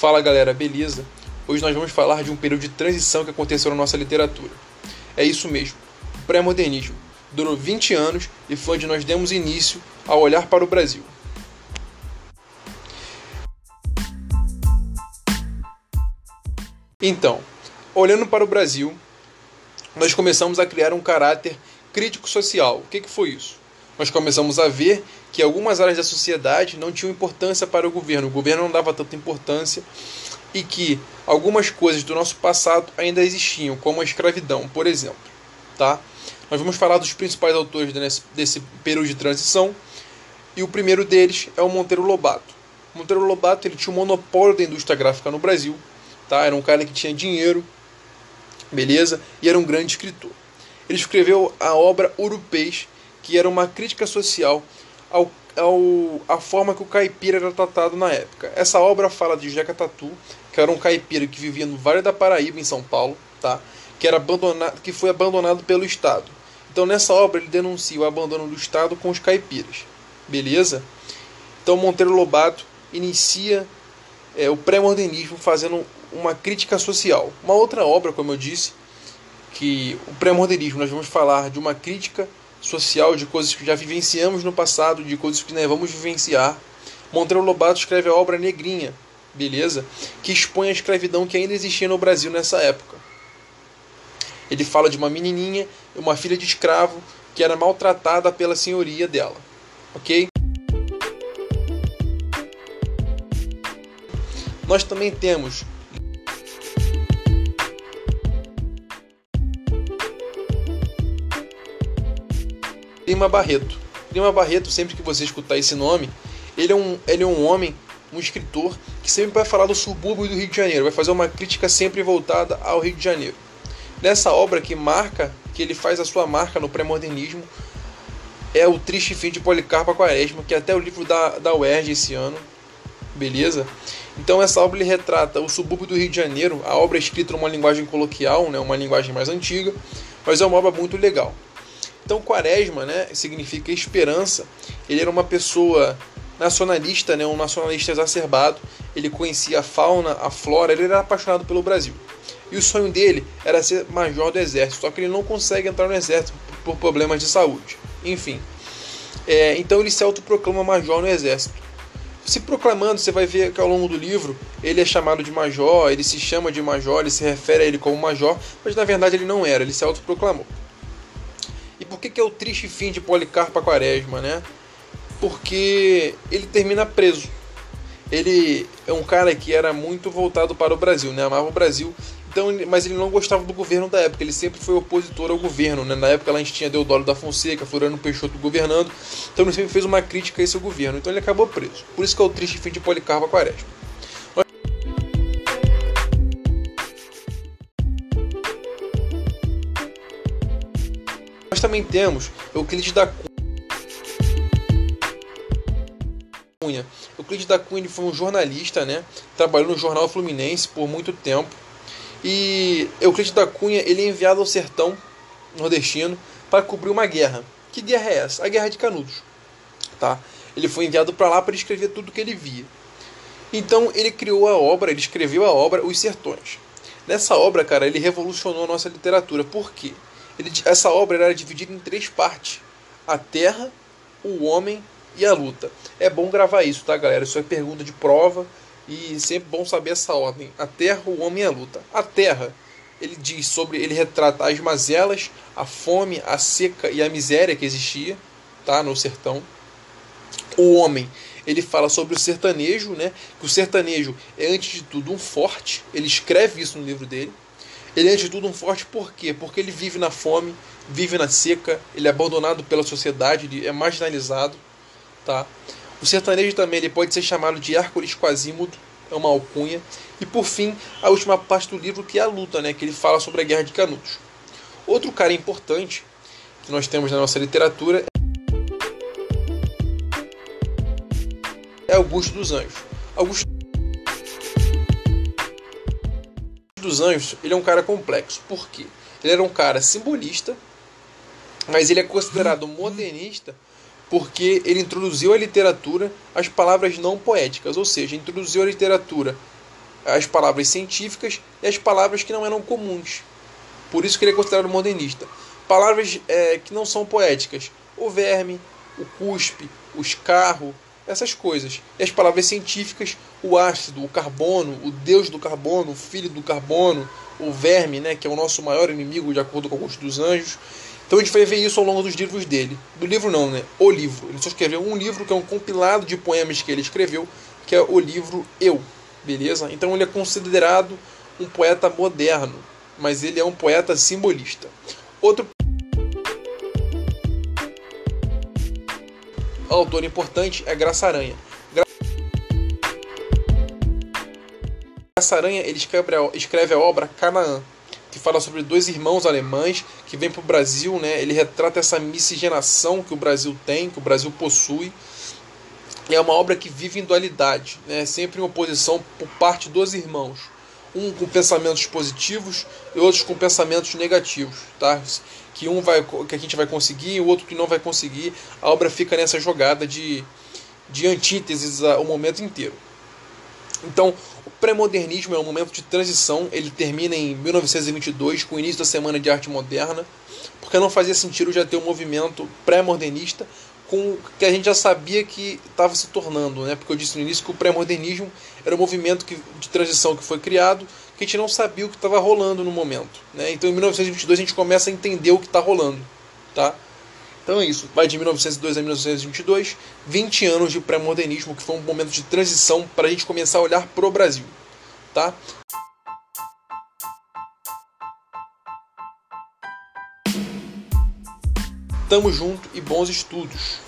Fala galera, beleza? Hoje nós vamos falar de um período de transição que aconteceu na nossa literatura. É isso mesmo, o pré-modernismo. Durou 20 anos e foi onde nós demos início a olhar para o Brasil. Então, olhando para o Brasil, nós começamos a criar um caráter crítico social. O que, que foi isso? Nós começamos a ver que algumas áreas da sociedade não tinham importância para o governo, o governo não dava tanta importância e que algumas coisas do nosso passado ainda existiam, como a escravidão, por exemplo. Tá? Nós vamos falar dos principais autores desse, período de transição e o primeiro deles é o Monteiro Lobato. O Monteiro Lobato ele tinha o um monopólio da indústria gráfica no Brasil, tá? era um cara que tinha dinheiro, beleza? E era um grande escritor. Ele escreveu a obra Urupês, que era uma crítica social ao, ao, à forma que o caipira era tratado na época. Essa obra fala de Jeca Tatu, que era um caipira que vivia no Vale da Paraíba, em São Paulo, tá? que, era abandonado, que foi abandonado pelo Estado. Então nessa obra ele denuncia o abandono do Estado com os caipiras. Beleza? Então Monteiro Lobato inicia é, o pré-modernismo fazendo uma crítica social. Uma outra obra, como eu disse, que o pré-modernismo nós vamos falar de uma crítica social de coisas que já vivenciamos no passado, de coisas que nós vamos vivenciar. Monteiro Lobato escreve a obra Negrinha, beleza? Que expõe a escravidão que ainda existia no Brasil nessa época. Ele fala de uma menininha, uma filha de escravo, que era maltratada pela senhoria dela, ok? Nós também temos Lima Barreto. Lima Barreto, sempre que você escutar esse nome, ele é um, ele é um homem, um escritor, que sempre vai falar do subúrbio do Rio de Janeiro, vai fazer uma crítica sempre voltada ao Rio de Janeiro. Nessa obra que marca, que ele faz a sua marca no pré-modernismo, é o Triste Fim de Policarpo Quaresma, que é até o livro da, da UERJ esse ano, beleza? Então essa obra ele retrata o subúrbio do Rio de Janeiro, a obra é escrita numa linguagem coloquial, né, uma linguagem mais antiga, mas é uma obra muito legal. Então, Quaresma né, significa esperança. Ele era uma pessoa nacionalista, né, um nacionalista exacerbado. Ele conhecia a fauna, a flora, ele era apaixonado pelo Brasil. E o sonho dele era ser major do exército, só que ele não consegue entrar no exército por problemas de saúde. Enfim, é, então ele se autoproclama major no exército. Se proclamando, você vai ver que ao longo do livro ele é chamado de major, ele se chama de major, ele se refere a ele como major, mas na verdade ele não era, ele se autoproclamou. Por que, que é o triste fim de Policarpo Quaresma, né? Porque ele termina preso. Ele é um cara que era muito voltado para o Brasil, né? Amava o Brasil. Então, mas ele não gostava do governo da época, ele sempre foi opositor ao governo. Né? Na época lá a gente tinha Deodoro da Fonseca, Floriano Peixoto governando, então ele sempre fez uma crítica a esse governo. Então ele acabou preso. Por isso que é o triste fim de Policarpo Quaresma. Nós também temos Euclides da Cunha. Euclides da Cunha foi um jornalista, né? Trabalhou no Jornal Fluminense por muito tempo. E Euclides da Cunha ele é enviado ao sertão nordestino para cobrir uma guerra. Que guerra é essa? A Guerra de Canudos. Tá? Ele foi enviado para lá para escrever tudo que ele via. Então ele criou a obra, ele escreveu a obra Os Sertões. Nessa obra, cara, ele revolucionou a nossa literatura. Por quê? Ele, essa obra era dividida em três partes: a terra, o homem e a luta. É bom gravar isso, tá, galera? Isso é pergunta de prova e sempre bom saber essa ordem: a terra, o homem e a luta. A terra, ele diz sobre, ele retrata as mazelas, a fome, a seca e a miséria que existia, tá, no sertão. O homem, ele fala sobre o sertanejo, né? Que o sertanejo é antes de tudo um forte. Ele escreve isso no livro dele. Ele é, antes de tudo, um forte por quê? Porque ele vive na fome, vive na seca, ele é abandonado pela sociedade, ele é marginalizado. Tá? O sertanejo também ele pode ser chamado de Hércules Quasímodo, é uma alcunha. E por fim, a última parte do livro que é a luta, né? que ele fala sobre a Guerra de Canudos. Outro cara importante que nós temos na nossa literatura é Augusto dos Anjos. Augusto dos Anjos, ele é um cara complexo. Por quê? Ele era um cara simbolista, mas ele é considerado modernista porque ele introduziu à literatura as palavras não poéticas, ou seja, introduziu a literatura as palavras científicas e as palavras que não eram comuns. Por isso que ele é considerado modernista. Palavras é, que não são poéticas. O verme, o cuspe, o escarro, essas coisas. E as palavras científicas, o ácido, o carbono, o deus do carbono, o filho do carbono, o verme, né, que é o nosso maior inimigo, de acordo com Augusto dos Anjos. Então a gente vai ver isso ao longo dos livros dele. Do livro não, né? O livro. Ele só escreveu um livro que é um compilado de poemas que ele escreveu, que é o livro Eu. Beleza? Então ele é considerado um poeta moderno, mas ele é um poeta simbolista. Outro autor importante é Graça Aranha. Graça Aranha ele escreve a, escreve a obra Canaã, que fala sobre dois irmãos alemães que vêm para o Brasil. Né? Ele retrata essa miscigenação que o Brasil tem, que o Brasil possui. É uma obra que vive em dualidade, né? sempre em oposição por parte dos irmãos. Um com pensamentos positivos e outros com pensamentos negativos. Tá? que um vai que a gente vai conseguir e o outro que não vai conseguir. A obra fica nessa jogada de, de antíteses o momento inteiro. Então, o pré-modernismo é um momento de transição, ele termina em 1922 com o início da Semana de Arte Moderna, porque não fazia sentido já ter um movimento pré-modernista com o que a gente já sabia que estava se tornando, né? Porque eu disse no início que o pré-modernismo era um movimento que, de transição que foi criado, que a gente não sabia o que estava rolando no momento. Né? Então em 1922 a gente começa a entender o que está rolando. Tá? Então é isso. Vai de 1902 a 1922, 20 anos de pré-modernismo, que foi um momento de transição para a gente começar a olhar para o Brasil. Tá? Tamo junto e bons estudos.